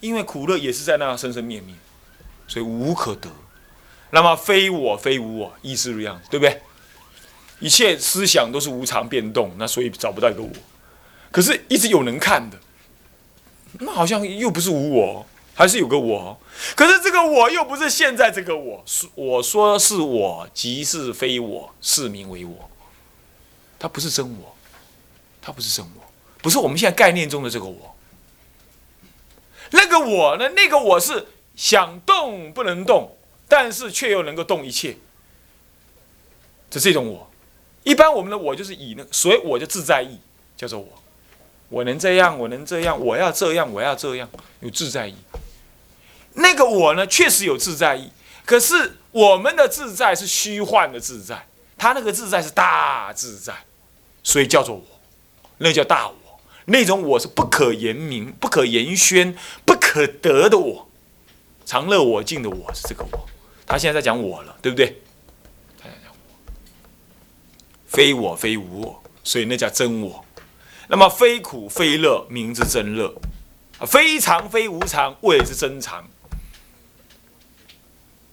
因为苦乐也是在那生生灭灭，所以无可得。那么非我非无我，亦是如样，对不对？一切思想都是无常变动，那所以找不到一个我。可是，一直有能看的，那好像又不是无我，还是有个我。可是这个我又不是现在这个我，我说是我，即是非我，是名为我。它不是真我，它不是真我，不是我们现在概念中的这个我。那个我呢？那个我是想动不能动。但是却又能够动一切，这这种我，一般我们的我就是以那，所以我就自在意，叫做我，我能这样，我能这样，我要这样，我要这样，有自在意。那个我呢，确实有自在意，可是我们的自在是虚幻的自在，他那个自在是大自在，所以叫做我，那叫大我，那种我是不可言明、不可言宣、不可得的我，常乐我净的我是这个我。他现在在讲我了，对不对？他在讲我，非我非无我，所以那叫真我。那么非苦非乐，名之真乐；非常非无常，谓之真常。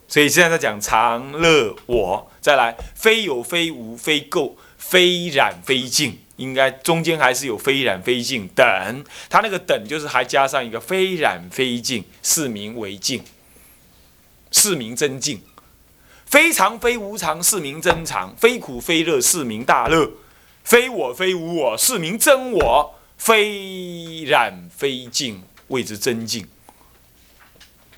所以现在在讲常乐我。再来，非有非无，非垢非染非净，应该中间还是有非染非净等。他那个等就是还加上一个非染非净，是名为净。是名真净，非常非无常，是名真常；非苦非乐，是名大乐；非我非无我，是名真我；非染非净，谓之真净。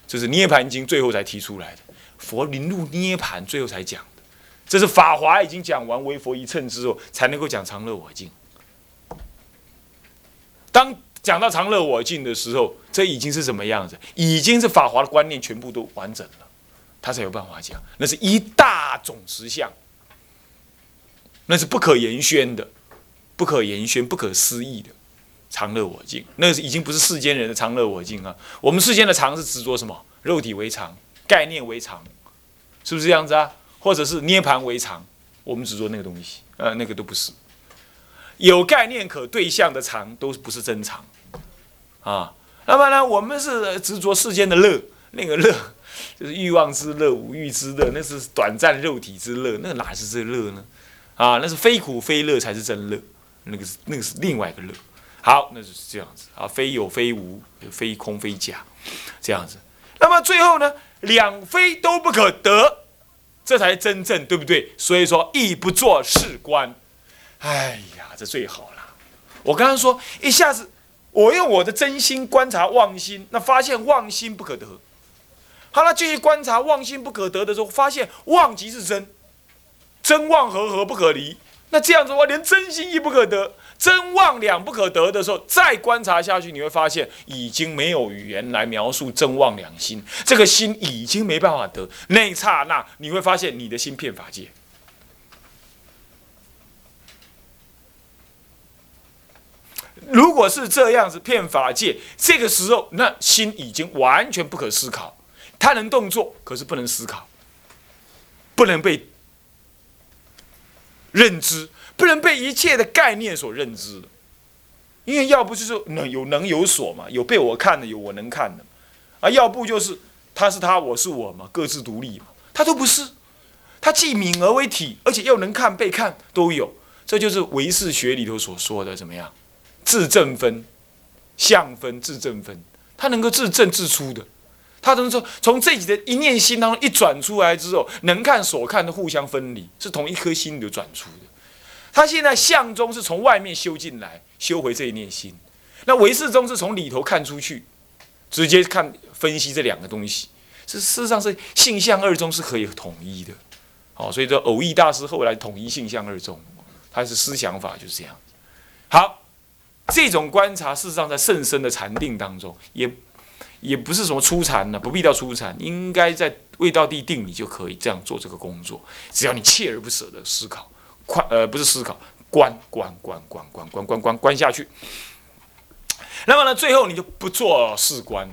这是《涅盘经》最后才提出来的，佛临入涅盘最后才讲。这是《法华》已经讲完，为佛一乘之后，才能够讲常乐我净。当讲到常乐我净的时候，这已经是什么样子？已经是法华的观念全部都完整了，他才有办法讲。那是一大种实相，那是不可言宣的，不可言宣、不可思议的常乐我净。那是已经不是世间人的常乐我净啊。我们世间的常是执着什么？肉体为常，概念为常，是不是这样子啊？或者是涅盘为常，我们只做那个东西，呃，那个都不是。有概念可对象的常都不是真常，啊，那么呢，我们是执着世间的乐，那个乐就是欲望之乐、无欲之乐，那是短暂肉体之乐，那哪是这乐呢？啊，那是非苦非乐才是真乐，那个是那个是另外一个乐。好，那就是这样子啊，非有非无，非空非假，这样子。那么最后呢，两非都不可得，这才真正对不对？所以说，亦不做事官。哎呀，这最好了。我刚刚说，一下子我用我的真心观察妄心，那发现妄心不可得。好了，继续观察妄心不可得的时候，发现妄即是真，真妄合合不可离。那这样子的话，连真心亦不可得，真妄两不可得的时候，再观察下去，你会发现已经没有语言来描述真妄两心，这个心已经没办法得。那一刹那，你会发现你的心骗法界。如果是这样子骗法界，这个时候那心已经完全不可思考，它能动作，可是不能思考，不能被认知，不能被一切的概念所认知因为要不就是能有能有所嘛，有被我看的，有我能看的，啊，要不就是他是他，我是我嘛，各自独立嘛，他都不是，他既敏而为体，而且又能看被看都有，这就是唯识学里头所说的怎么样？自证分、相分、自证分，他能够自证自出的。他能说从自己的一念心当中一转出来之后，能看所看的互相分离，是同一颗心流转出的。他现在相中是从外面修进来，修回这一念心。那唯识中是从里头看出去，直接看分析这两个东西。是事实上是性相二中是可以统一的。好，所以说偶义大师后来统一性相二中，他是思想法就是这样。好。这种观察，事实上在甚深的禅定当中，也也不是什么初禅呢，不必到初禅，应该在未到地定，你就可以这样做这个工作。只要你锲而不舍的思考，快呃不是思考，观观观观观观观观观下去。那么呢，最后你就不做事关，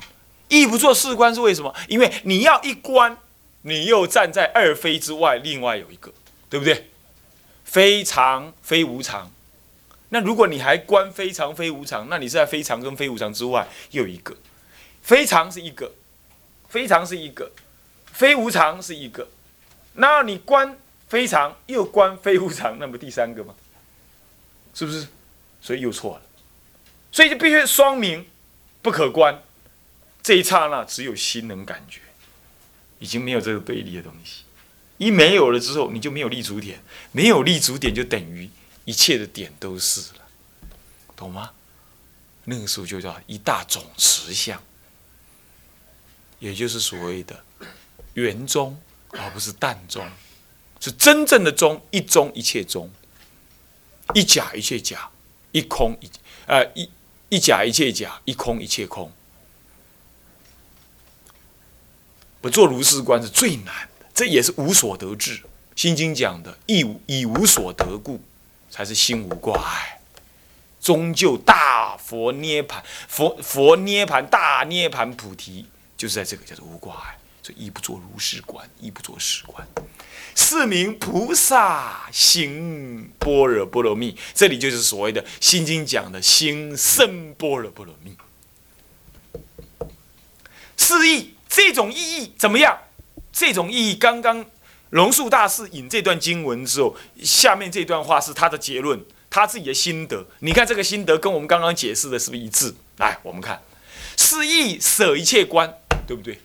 一不做事关是为什么？因为你要一关，你又站在二非之外，另外有一个，对不对？非常非无常。那如果你还关非常非无常，那你是在非常跟非无常之外又一个非常是一个，非常是一个，非无常是一个，那你关非常又观非无常，那么第三个吗？是不是？所以又错了，所以就必须双明，不可观。这一刹那只有心能感觉，已经没有这个对立的东西。一没有了之后，你就没有立足点，没有立足点就等于一切的点都是了，懂吗？那个时候就叫一大种实相，也就是所谓的圆中，而不是淡中，是真正的中，一中一切中，一假一切假，一空一呃一一假一切假，一空一切空。不做如是观是最难的。这也是无所得智，《心经》讲的，亦无以无所得故，才是心无挂碍，终究大佛涅盘，佛佛涅盘大涅盘菩提，就是在这个叫做无挂碍。所以亦不做如是观，亦不做是观，是名菩萨行般若波罗蜜。这里就是所谓的《心经》讲的心生般若波罗蜜。是意，这种意义怎么样？这种意义，刚刚龙树大师引这段经文之后，下面这段话是他的结论，他自己的心得。你看这个心得跟我们刚刚解释的是不是一致？来，我们看，是意舍一切观，对不对？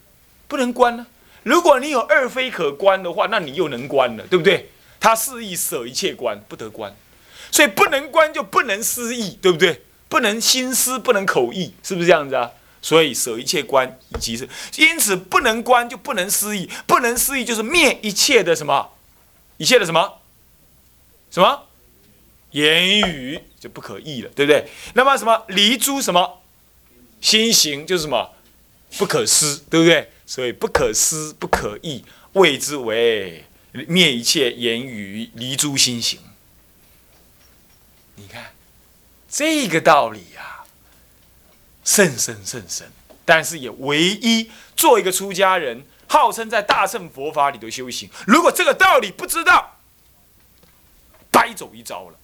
不能关呢。如果你有二非可观的话，那你又能关了，对不对？他肆意舍一切关，不得关，所以不能关就不能思意，对不对？不能心思，不能口意，是不是这样子啊？所以舍一切关，以及是因此不能关就不能思意，不能思意就是灭一切的什么，一切的什么，什么言语就不可意了，对不对？那么什么离诸什么心行就是什么不可思，对不对？所以不可思不可议，谓之为灭一切言语离诸心行。你看这个道理呀。甚深甚深，但是也唯一做一个出家人，号称在大乘佛法里头修行。如果这个道理不知道，白走一遭了，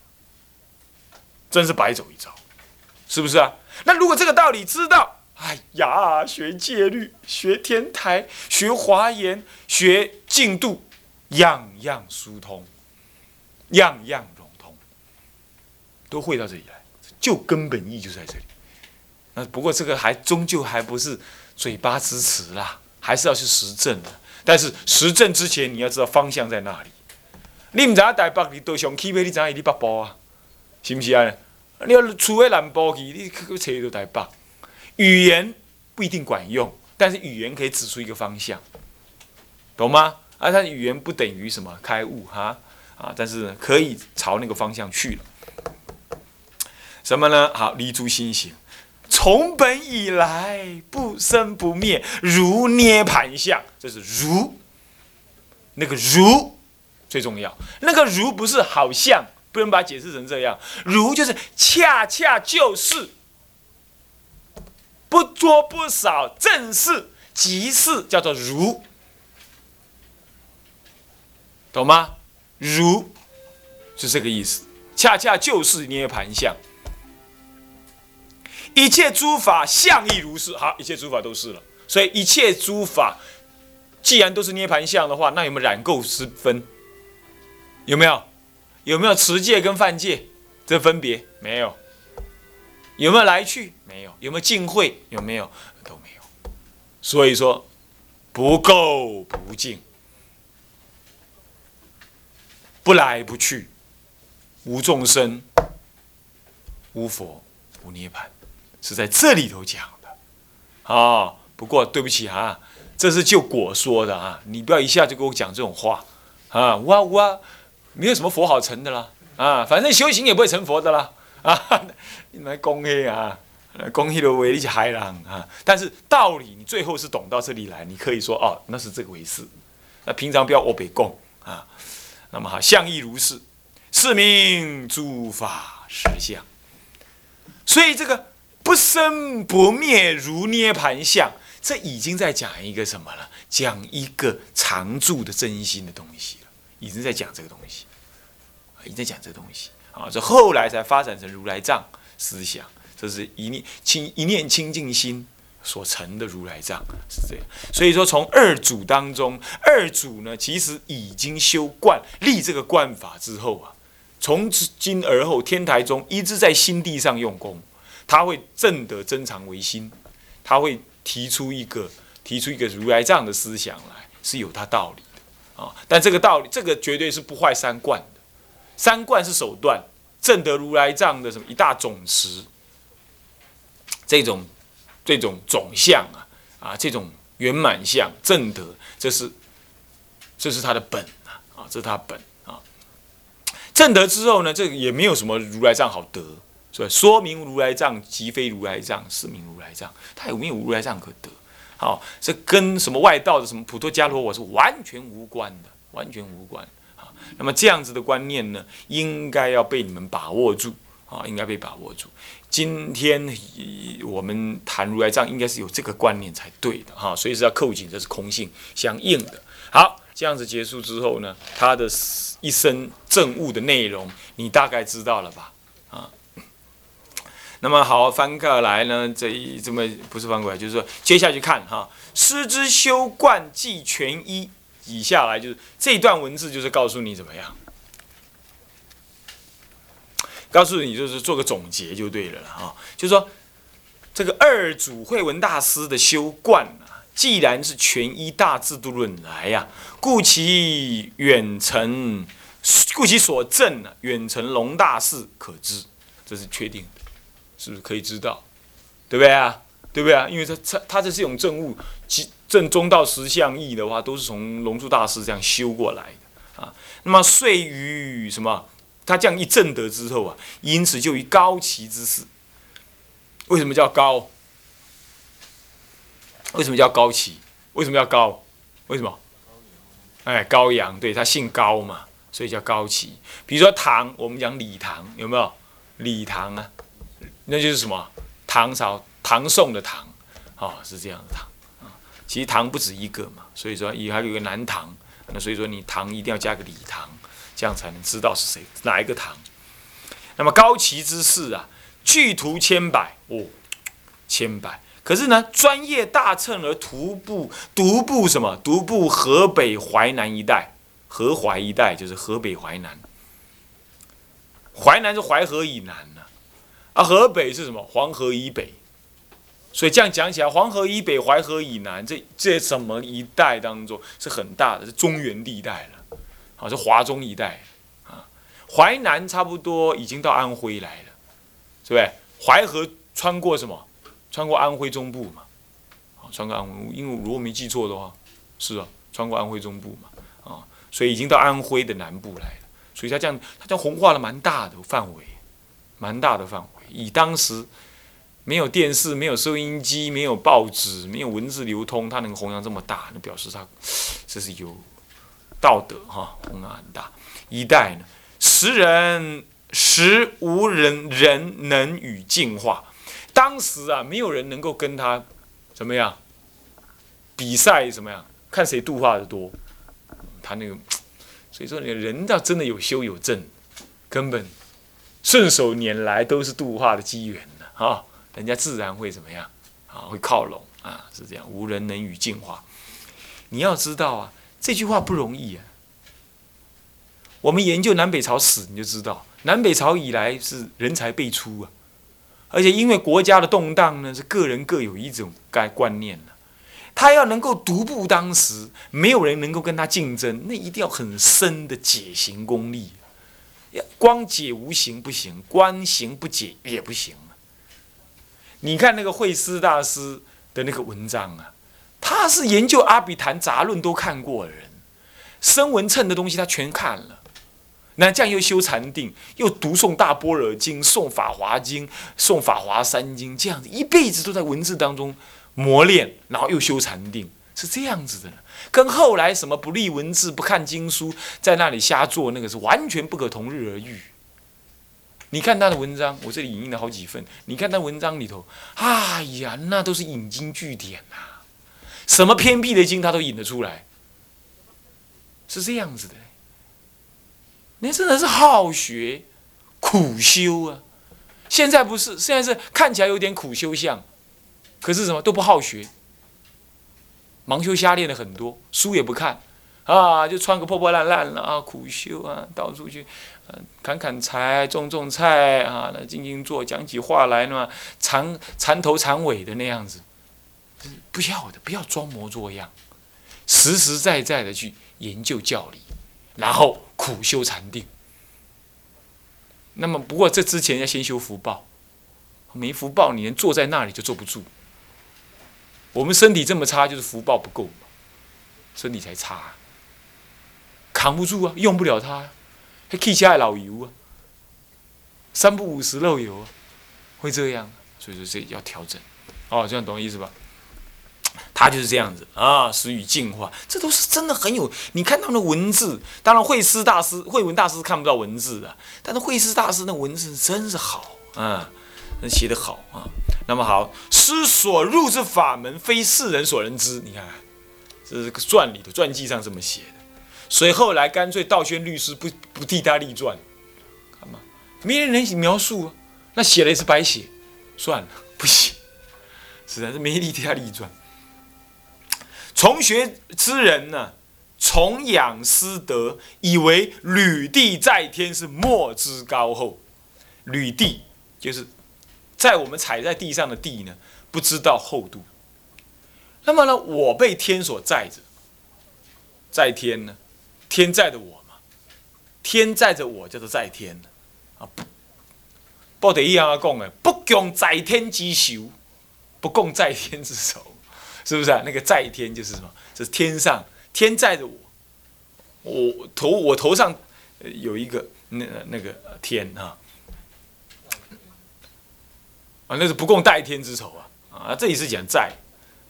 真是白走一遭，是不是啊？那如果这个道理知道，哎呀，学戒律、学天台、学华严、学净度，样样疏通，样样融通，都会到这里来，就根本意就在这里。那不过这个还终究还不是嘴巴之词啦，还是要去实证的。但是实证之前，你要知道方向在哪里。你唔知啊，台北你都想去你知影你北部啊，是不是啊？你要除非南部去，你去去找到台北。语言不一定管用，但是语言可以指出一个方向，懂吗？啊，它的语言不等于什么开悟哈啊，但是可以朝那个方向去了。什么呢？好，离诸心行。从本以来不生不灭，如涅盘相，这是如。那个如最重要，那个如不是好像，不能把它解释成这样。如就是恰恰就是，不多不少，正是即是，叫做如，懂吗？如是这个意思，恰恰就是涅盘相。一切诸法相亦如是，好，一切诸法都是了。所以一切诸法既然都是涅盘相的话，那有没有染垢之分？有没有？有没有持戒跟犯戒这分别？没有。有没有来去？没有。有没有净会？有没有？都没有。所以说不垢不净，不来不去，无众生，无佛，无涅槃。是在这里头讲的，啊，不过对不起啊，这是就果说的啊，你不要一下就跟我讲这种话，啊，哇哇，没有什么佛好成的啦，啊，反正修行也不会成佛的啦，啊，你来恭喜啊，恭喜的为一起海浪啊，但是道理你最后是懂到这里来，你可以说哦，那是这个回事，那平常不要我北供啊，那么好，相亦如是，是名诸法实相，所以这个。不生不灭如涅盘相，这已经在讲一个什么了？讲一个常住的真心的东西了，已经在讲这个东西，已经在讲这个东西啊！这后来才发展成如来藏思想，这是一念清一念清净心所成的如来藏是这样。所以说，从二祖当中，二祖呢，其实已经修观立这个观法之后啊，从今而后，天台宗一直在心地上用功，他会正得真常为心，他会提出一个提出一个如来藏的思想来，是有他道理的啊。但这个道理，这个绝对是不坏三观，三观是手段，正得如来藏的什么一大总持。这种这种总相啊啊，这种圆满相正德，这是这是他的本啊啊，这是他本啊。正德之后呢，这个也没有什么如来藏好得，所以说明如来藏即非如来藏，是名如来藏，他有没有如来藏可得？好，这跟什么外道的什么普陀伽罗我是完全无关的，完全无关。那么这样子的观念呢，应该要被你们把握住啊，应该被把握住。今天我们谈如来藏，应该是有这个观念才对的哈，所以是要扣紧，这是空性相应的。好，这样子结束之后呢，他的一生政务的内容，你大概知道了吧？啊，那么好，翻过来呢，这一这么不是翻过来，就是说接下去看哈，师之修观即全一，以下来就是这段文字，就是告诉你怎么样。告诉你，就是做个总结就对了哈。就是说，这个二祖慧文大师的修观啊，既然是全一大制度论来呀，故其远程，故其所证呢，远程龙大士可知，这是确定的，是不是可以知道？对不对啊？对不对啊？因为他他他这是用正悟，即正中道十相义的话，都是从龙树大师这样修过来的啊。那么遂于什么？他这样一正德之后啊，因此就以高齐之势。为什么叫高？为什么叫高齐？为什么叫高？为什么？哎，高阳，对他姓高嘛，所以叫高齐。比如说唐，我们讲李唐，有没有？李唐啊，那就是什么？唐朝、唐宋的唐，哦，是这样的唐。其实唐不止一个嘛，所以说也还有一个南唐，那所以说你唐一定要加个李唐。这样才能知道是谁哪一个唐。那么高齐之士啊，巨徒千百哦，千百。可是呢，专业大乘而徒步独步什么？独步河北淮南一带，河淮一带就是河北淮南。淮南是淮河以南呢，啊，河北是什么？黄河以北。所以这样讲起来，黄河以北、淮河以南，这这什么一带当中是很大的，是中原地带了。好，是华中一带，啊，淮南差不多已经到安徽来了，是不是？淮河穿过什么？穿过安徽中部嘛，好，穿过安徽，因为如果没记错的话，是啊，穿过安徽中部嘛，啊，所以已经到安徽的南部来了。所以它这样，它这样红化了蛮大的范围，蛮大的范围。以当时没有电视、没有收音机、没有报纸、没有文字流通，它能弘扬这么大，那表示它这是有。道德哈，弘扬很大。一代呢，时人时无人人能与进化。当时啊，没有人能够跟他怎么样比赛，怎么样看谁度化的多。他那个，所以说，你人要真的有修有正，根本顺手拈来都是度化的机缘的啊。人家自然会怎么样啊？会靠拢啊，是这样。无人能与进化。你要知道啊。这句话不容易啊！我们研究南北朝史，你就知道，南北朝以来是人才辈出啊，而且因为国家的动荡呢，是个人各有一种该观念了。他要能够独步当时，没有人能够跟他竞争，那一定要很深的解行功力，光解无形不行，光行不解也不行。你看那个慧思大师的那个文章啊。他是研究《阿比昙杂论》都看过的人，声闻称的东西他全看了。那这样又修禅定，又读诵《大般若经》、诵《法华经》、诵《法华三经》，这样子一辈子都在文字当中磨练，然后又修禅定，是这样子的。跟后来什么不立文字、不看经书，在那里瞎做，那个是完全不可同日而语。你看他的文章，我这里引印了好几份。你看他文章里头，哎呀，那都是引经据典呐。什么偏僻的经，他都引得出来，是这样子的。那真的是好学、苦修啊！现在不是，现在是看起来有点苦修相，可是什么都不好学，盲修瞎练的很多，书也不看，啊，就穿个破破烂烂了啊，苦修啊，到处去，嗯，砍砍柴，种种菜啊，那静静坐，讲起话来呢，缠缠头缠尾的那样子，不要的，不要装模作样，实实在在的去研究教理，然后苦修禅定。那么，不过这之前要先修福报，没福报，你连坐在那里就坐不住。我们身体这么差，就是福报不够，身体才差，扛不住啊，用不了它，啊还气下老油啊，三不五十漏油啊，会这样，所以说这要调整，哦，这样懂我意思吧？他就是这样子啊，始于净化，这都是真的很有。你看他们的文字，当然慧师大师、慧文大师看不到文字的，但是慧师大师那文字真是好啊，那写得好啊。那么好，师所入之法门，非世人所能知。你看，这是个传里的传记上这么写的。所以后来干脆道宣律师不不替他立传，看嘛，没人能描述啊，那写了也是白写，算了，不写，实在是没力替他立传。从学之人呢，崇仰师德，以为履地在天是莫之高厚。履地就是在我们踩在地上的地呢，不知道厚度。那么呢，我被天所载着，在天呢，天在着我嘛，天在着我叫做在天啊。不得一样啊，讲的，不共在天之仇，不共在天之仇。是不是啊？那个在天就是什么？是天上天在着我，我头我头上有一个那那个天啊啊，那是不共戴天之仇啊啊！这里是讲在，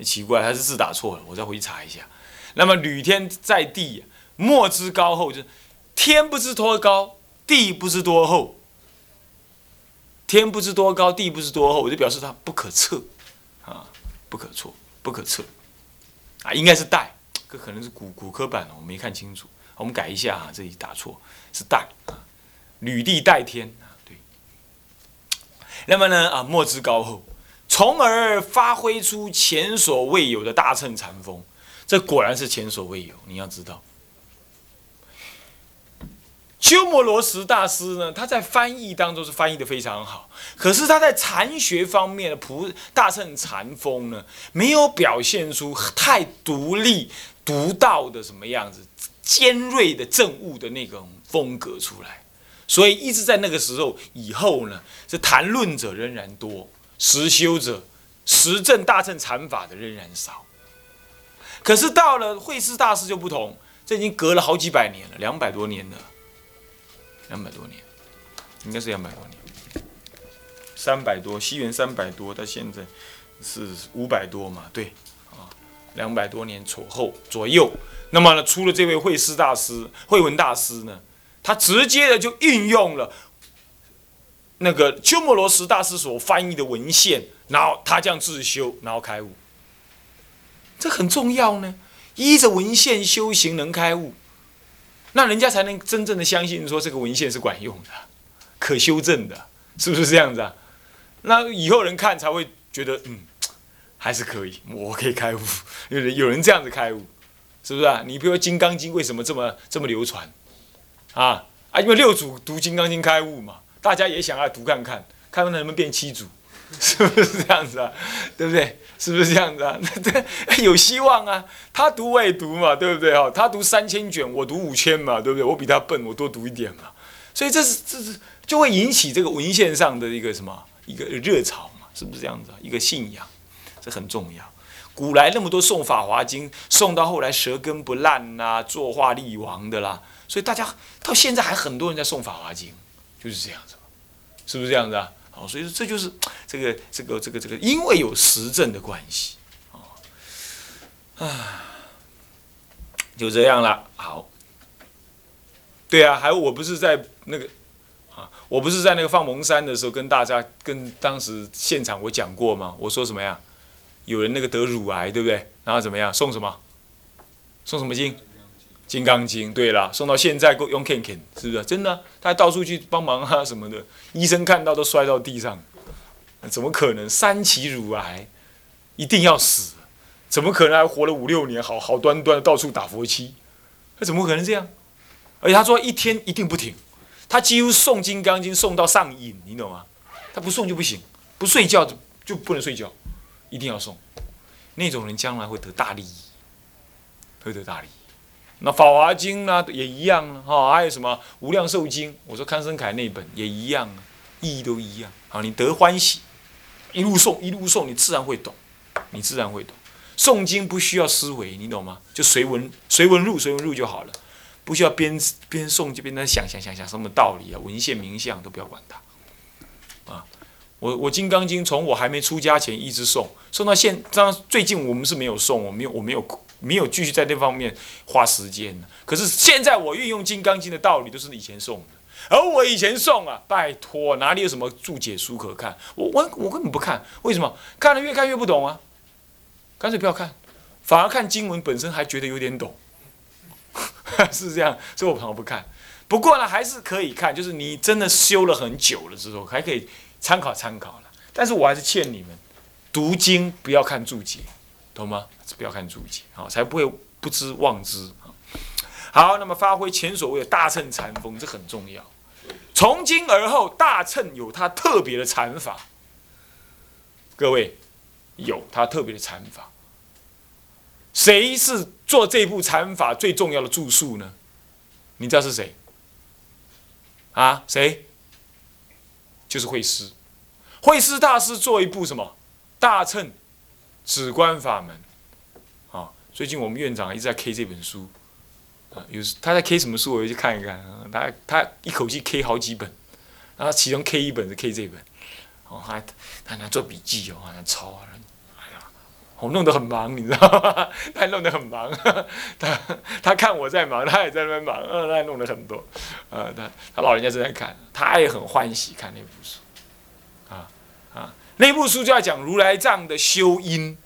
奇怪，还是字打错了，我再回去查一下。那么履天在地，莫知高厚，就是天不知多高，地不知多厚，天不知多高，地不知多厚，我就表示它不可测啊，不可测。不可测，啊，应该是代，这可能是古古科版的我没看清楚，我们改一下啊，这里打错，是代啊，履地代天啊，对。那么呢啊，莫之高厚，从而发挥出前所未有的大乘禅风，这果然是前所未有，你要知道。鸠摩罗什大师呢，他在翻译当中是翻译的非常好，可是他在禅学方面的普大乘禅风呢，没有表现出太独立、独到的什么样子、尖锐的政务的那种风格出来，所以一直在那个时候以后呢，是谈论者仍然多，实修者、实证大乘禅法的仍然少。可是到了慧师大师就不同，这已经隔了好几百年了，两百多年了。两百多年，应该是两百多年，三百多，西元三百多，到现在是五百多嘛？对，啊，两百多年左后左右。那么呢，出了这位慧师大师、慧文大师呢，他直接的就运用了那个鸠摩罗什大师所翻译的文献，然后他这样自修，然后开悟。这很重要呢，依着文献修行能开悟。那人家才能真正的相信说这个文献是管用的，可修正的，是不是这样子啊？那以后人看才会觉得，嗯，还是可以，我可以开悟。有人有人这样子开悟，是不是啊？你比如说《金刚经》为什么这么这么流传啊？啊，因为六祖读《金刚经》开悟嘛，大家也想要读看看，看看能不能变七祖。是不是这样子啊？对不对？是不是这样子啊？那对，有希望啊！他读我也读嘛，对不对？哈，他读三千卷，我读五千嘛，对不对？我比他笨，我多读一点嘛。所以这是这是就会引起这个文献上的一个什么一个热潮嘛？是不是这样子？一个信仰，这很重要。古来那么多诵《法华经》，诵到后来舌根不烂呐，作画立王的啦。所以大家到现在还很多人在诵《法华经》，就是这样子，是不是这样子啊？哦，所以说这就是这个这个这个这个，因为有实证的关系，啊，就这样了。好，对啊，还有我不是在那个啊，我不是在那个放蒙山的时候跟大家跟当时现场我讲过吗？我说什么呀？有人那个得乳癌，对不对？然后怎么样？送什么？送什么经？《金刚经》对了，送到现在够用 Ken Ken，是不是真的？他还到处去帮忙啊什么的，医生看到都摔到地上，怎么可能？三期乳癌，一定要死，怎么可能还活了五六年，好好端端到处打佛七？他怎么可能这样？而且他说一天一定不停，他几乎诵《金刚经》诵到上瘾，你懂吗？他不诵就不行，不睡觉就就不能睡觉，一定要诵。那种人将来会得大利益，会得大利益。那《法华经》呢也一样哈，还有什么《无量寿经》？我说康生凯那本也一样啊，意义都一样。好，你得欢喜，一路诵一路诵，你自然会懂，你自然会懂。诵经不需要思维，你懂吗？就随文随文入，随文入就好了，不需要边边诵就边在想想想想什么道理啊，文献名相都不要管它。啊，我我《金刚经》从我还没出家前一直诵，诵到现，当然最近我们是没有诵，我没有我没有没有继续在那方面花时间可是现在我运用《金刚经》的道理都是以前送的，而我以前送啊，拜托哪里有什么注解书可看？我我我根本不看，为什么？看了越看越不懂啊。干脆不要看，反而看经文本身还觉得有点懂，是这样，所以我朋友不看。不过呢，还是可以看，就是你真的修了很久了之后，还可以参考参考了。但是我还是劝你们，读经不要看注解，懂吗？不要看注解，好，才不会不知忘知好，那么发挥前所谓的大乘禅风，这很重要。从今而后，大乘有它特别的禅法，各位。有他特别的禅法，谁是做这部禅法最重要的著述呢？你知道是谁？啊，谁？就是慧师，慧师大师做一部什么大乘止观法门？啊，最近我们院长一直在 K 这本书，啊，有时他在 K 什么书，我就去看一看。他他一口气 K 好几本，然后其中 K 一本是 K 这本，哦，他他还做笔记哦，还抄啊。我弄得很忙，你知道吗？他弄得很忙，他他看我在忙，他也在那边忙，嗯，他弄了很多，呃，他他老人家正在看，他也很欢喜看那部书，啊啊，那部书就要讲如来藏的修因，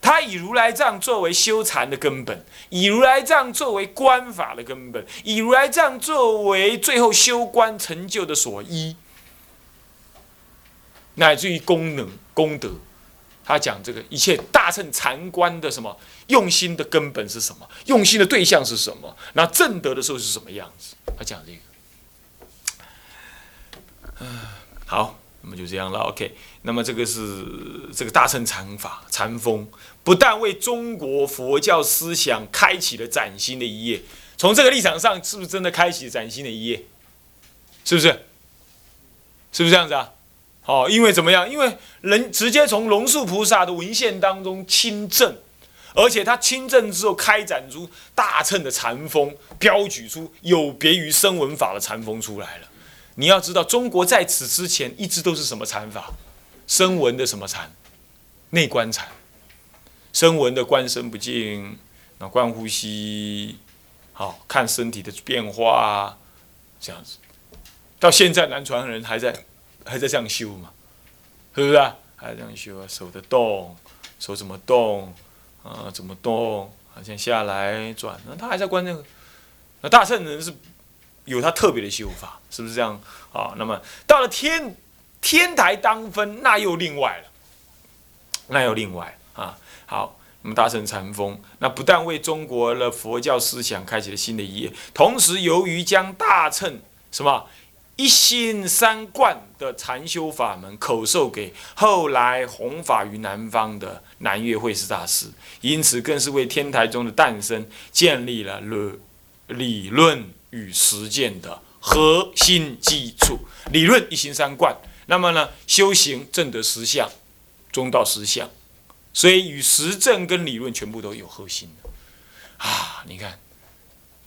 他以如来藏作为修禅的根本，以如来藏作为观法的根本，以如来藏作为最后修观成就的所依，乃至于功能功德。他讲这个一切大乘禅观的什么用心的根本是什么？用心的对象是什么？那正德的时候是什么样子？他讲这个。嗯，好，那么就这样了。OK，那么这个是这个大乘禅法禅风，不但为中国佛教思想开启了崭新的一页。从这个立场上，是不是真的开启崭新的一页？是不是？是不是这样子啊？哦，因为怎么样？因为人直接从龙树菩萨的文献当中亲证，而且他亲证之后开展出大乘的禅风，标举出有别于声闻法的禅风出来了。你要知道，中国在此之前一直都是什么禅法？声闻的什么禅？内观禅。声闻的观身不净，那观呼吸，好看身体的变化，这样子。到现在南传人还在。还在这样修嘛，是不是啊？还在这样修啊，手的动，手怎么动啊？怎么动？好像下来转，那他还在观那个。那大圣人是有他特别的修法，是不是这样啊？那么到了天天台当分，那又另外了，那又另外啊。好，那么大乘禅风，那不但为中国的佛教思想开启了新的一页，同时由于将大乘什么？一心三观的禅修法门口授给后来弘法于南方的南岳慧师大师，因此更是为天台宗的诞生建立了了理论与实践的核心基础。理论一心三观，那么呢，修行正得实相，中道实相，所以与实证跟理论全部都有核心的啊！你看，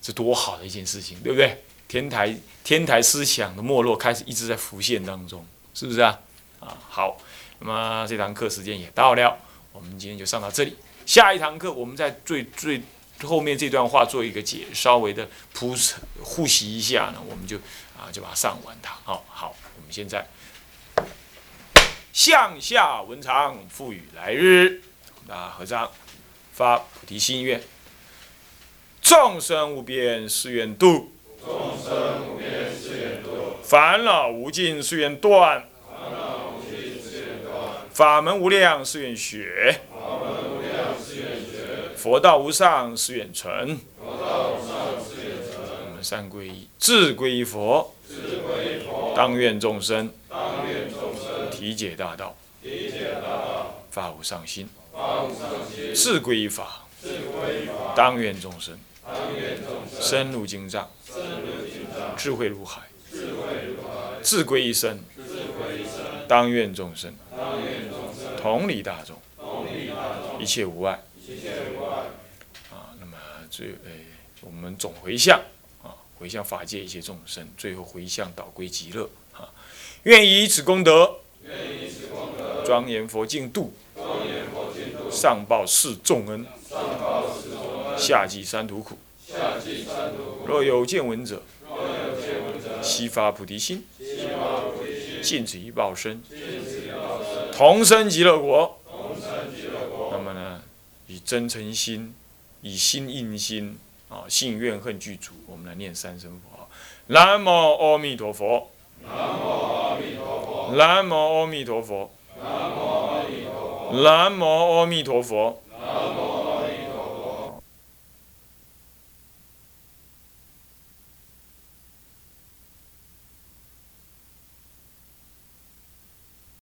这多好的一件事情，对不对？天台天台思想的没落开始一直在浮现当中，是不是啊？啊，好，那么这堂课时间也到了，我们今天就上到这里。下一堂课我们在最最后面这段话做一个解，稍微的铺复习一下呢，我们就啊就把它上完它。好好，我们现在向下文长赋予来日，大合掌发菩提心愿，众生无边誓愿度。众生无边誓愿度，烦恼无尽誓愿断，烦恼无尽誓愿断，法门无量誓愿学，佛道无上誓愿成。我们三皈依，智皈依佛，当愿众生体解大道，发无上心；智皈依法，当愿众生深入经藏，智慧如海；智皈依生，当愿众生同理大众，一切无碍。最诶，我们总回向啊，回向法界一切众生，最后回向导归极乐啊。愿以此功德，庄严佛净土，庄严佛净土上报四重恩，下济三途苦下济三途。若有见闻者，若有见闻者悉发菩提心，尽此一报身尽此一报身，同生极乐国。那么呢，以真诚心，以心印心啊，信怨恨具足，我们来念三声佛号：南无阿弥陀佛。南无阿弥陀佛。南无阿弥陀佛。南无阿弥陀佛。南无阿弥陀佛。